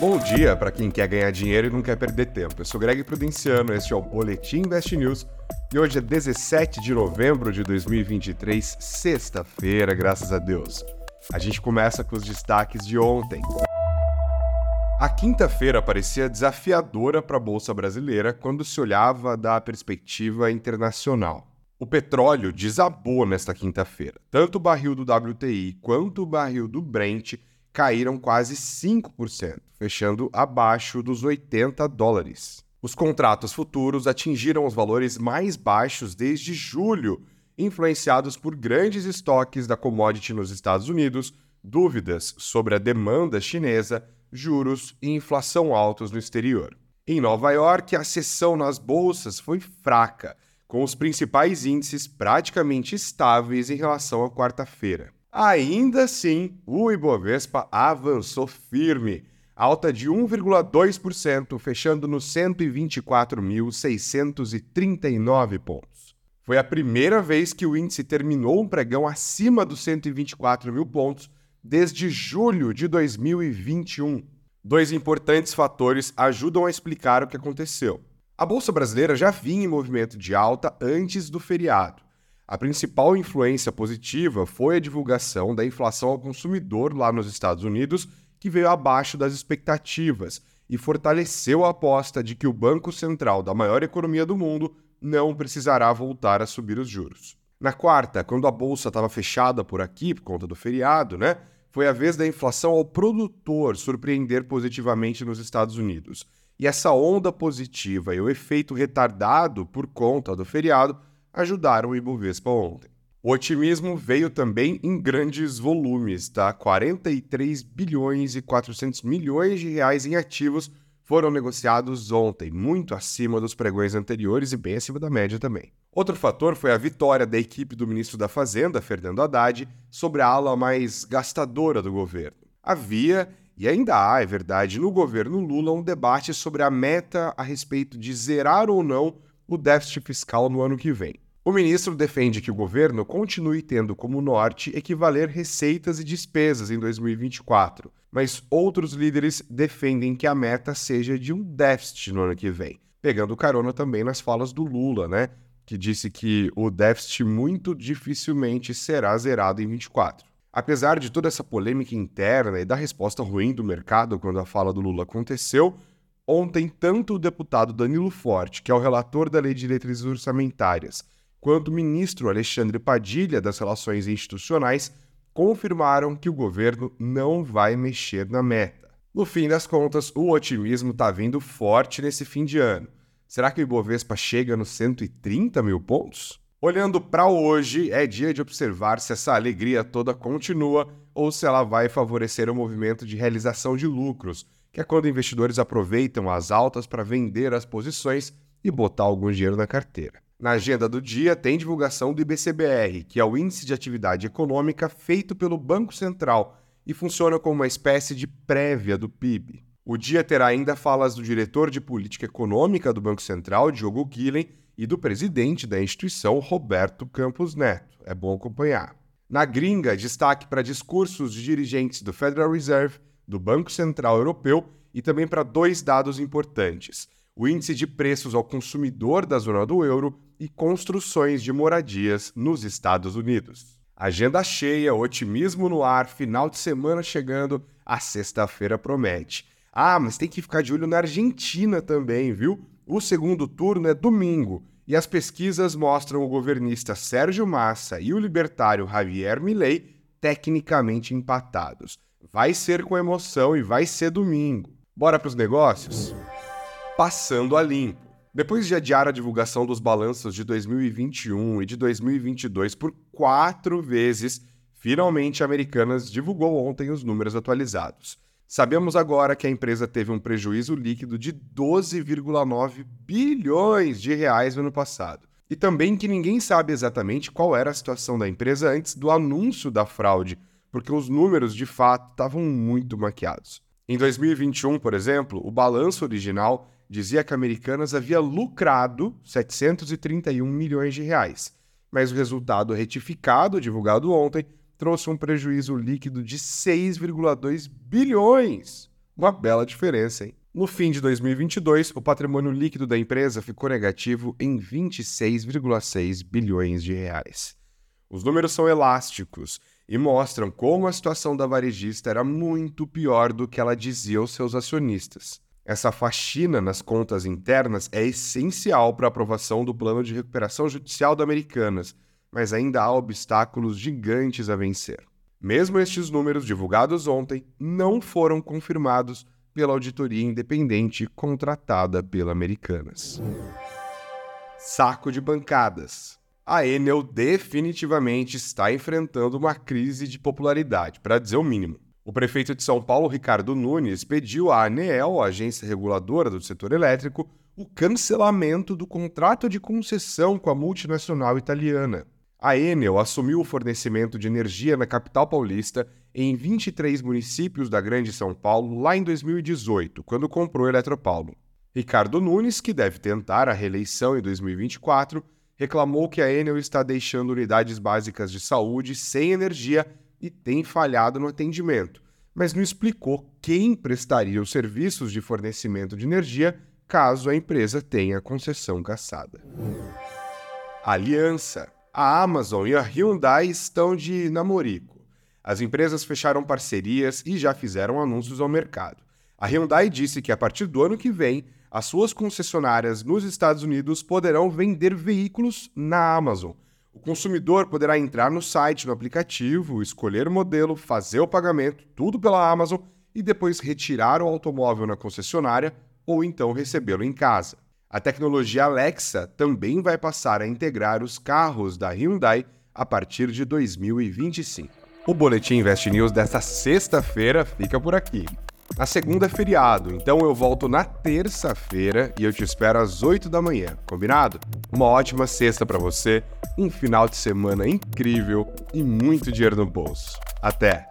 Bom dia para quem quer ganhar dinheiro e não quer perder tempo. Eu sou Greg Prudenciano, este é o Boletim Invest News e hoje é 17 de novembro de 2023, sexta-feira, graças a Deus. A gente começa com os destaques de ontem. A quinta-feira parecia desafiadora para a Bolsa Brasileira quando se olhava da perspectiva internacional. O petróleo desabou nesta quinta-feira. Tanto o barril do WTI quanto o barril do Brent caíram quase 5%, fechando abaixo dos 80 dólares. Os contratos futuros atingiram os valores mais baixos desde julho, influenciados por grandes estoques da commodity nos Estados Unidos, dúvidas sobre a demanda chinesa, juros e inflação altos no exterior. Em Nova York, a sessão nas bolsas foi fraca, com os principais índices praticamente estáveis em relação à quarta-feira. Ainda assim, o Ibovespa avançou firme, alta de 1,2%, fechando nos 124.639 pontos. Foi a primeira vez que o índice terminou um pregão acima dos 124 mil pontos desde julho de 2021. Dois importantes fatores ajudam a explicar o que aconteceu. A Bolsa Brasileira já vinha em movimento de alta antes do feriado. A principal influência positiva foi a divulgação da inflação ao consumidor lá nos Estados Unidos, que veio abaixo das expectativas e fortaleceu a aposta de que o Banco Central da maior economia do mundo não precisará voltar a subir os juros. Na quarta, quando a bolsa estava fechada por aqui por conta do feriado, né, foi a vez da inflação ao produtor surpreender positivamente nos Estados Unidos. E essa onda positiva e o efeito retardado por conta do feriado ajudaram o Ibovespa ontem. O otimismo veio também em grandes volumes, tá? 43 bilhões e 400 milhões de reais em ativos foram negociados ontem, muito acima dos pregões anteriores e bem acima da média também. Outro fator foi a vitória da equipe do ministro da Fazenda, Fernando Haddad, sobre a ala mais gastadora do governo. Havia, e ainda há, é verdade, no governo Lula um debate sobre a meta a respeito de zerar ou não o déficit fiscal no ano que vem. O ministro defende que o governo continue tendo como norte equivaler receitas e despesas em 2024, mas outros líderes defendem que a meta seja de um déficit no ano que vem, pegando carona também nas falas do Lula, né, que disse que o déficit muito dificilmente será zerado em 24. Apesar de toda essa polêmica interna e da resposta ruim do mercado quando a fala do Lula aconteceu, Ontem, tanto o deputado Danilo Forte, que é o relator da Lei de Diretrizes Orçamentárias, quanto o ministro Alexandre Padilha, das Relações Institucionais, confirmaram que o governo não vai mexer na meta. No fim das contas, o otimismo está vindo forte nesse fim de ano. Será que o Ibovespa chega nos 130 mil pontos? Olhando para hoje, é dia de observar se essa alegria toda continua ou se ela vai favorecer o movimento de realização de lucros que é quando investidores aproveitam as altas para vender as posições e botar algum dinheiro na carteira. Na agenda do dia tem divulgação do IBCBR, que é o Índice de Atividade Econômica feito pelo Banco Central e funciona como uma espécie de prévia do PIB. O dia terá ainda falas do diretor de política econômica do Banco Central, Diogo Guilhem, e do presidente da instituição, Roberto Campos Neto. É bom acompanhar. Na gringa, destaque para discursos de dirigentes do Federal Reserve do Banco Central Europeu e também para dois dados importantes: o índice de preços ao consumidor da zona do euro e construções de moradias nos Estados Unidos. Agenda cheia, otimismo no ar, final de semana chegando, a sexta-feira promete. Ah, mas tem que ficar de olho na Argentina também, viu? O segundo turno é domingo e as pesquisas mostram o governista Sérgio Massa e o libertário Javier Milei tecnicamente empatados. Vai ser com emoção e vai ser domingo. Bora para os negócios? Passando a limpo. Depois de adiar a divulgação dos balanços de 2021 e de 2022 por quatro vezes, finalmente a Americanas divulgou ontem os números atualizados. Sabemos agora que a empresa teve um prejuízo líquido de 12,9 bilhões de reais no ano passado. E também que ninguém sabe exatamente qual era a situação da empresa antes do anúncio da fraude, porque os números de fato estavam muito maquiados. Em 2021, por exemplo, o balanço original dizia que a Americanas havia lucrado 731 milhões de reais, mas o resultado retificado, divulgado ontem, trouxe um prejuízo líquido de 6,2 bilhões. Uma bela diferença, hein? No fim de 2022, o patrimônio líquido da empresa ficou negativo em 26,6 bilhões de reais. Os números são elásticos e mostram como a situação da varejista era muito pior do que ela dizia aos seus acionistas. Essa faxina nas contas internas é essencial para a aprovação do plano de recuperação judicial da Americanas, mas ainda há obstáculos gigantes a vencer. Mesmo estes números divulgados ontem não foram confirmados pela auditoria independente contratada pela Americanas. Saco de bancadas. A Enel definitivamente está enfrentando uma crise de popularidade, para dizer o mínimo. O prefeito de São Paulo, Ricardo Nunes, pediu à ANEEL, a agência reguladora do setor elétrico, o cancelamento do contrato de concessão com a multinacional italiana. A Enel assumiu o fornecimento de energia na capital paulista em 23 municípios da Grande São Paulo lá em 2018, quando comprou Eletropaulo. Ricardo Nunes, que deve tentar a reeleição em 2024, reclamou que a Enel está deixando unidades básicas de saúde sem energia e tem falhado no atendimento, mas não explicou quem prestaria os serviços de fornecimento de energia caso a empresa tenha concessão cassada. Aliança a Amazon e a Hyundai estão de namorico. As empresas fecharam parcerias e já fizeram anúncios ao mercado. A Hyundai disse que a partir do ano que vem, as suas concessionárias nos Estados Unidos poderão vender veículos na Amazon. O consumidor poderá entrar no site, no aplicativo, escolher o modelo, fazer o pagamento, tudo pela Amazon e depois retirar o automóvel na concessionária ou então recebê-lo em casa. A tecnologia Alexa também vai passar a integrar os carros da Hyundai a partir de 2025. O Boletim Invest News desta sexta-feira fica por aqui. Na segunda é feriado, então eu volto na terça-feira e eu te espero às 8 da manhã, combinado? Uma ótima sexta para você, um final de semana incrível e muito dinheiro no bolso. Até!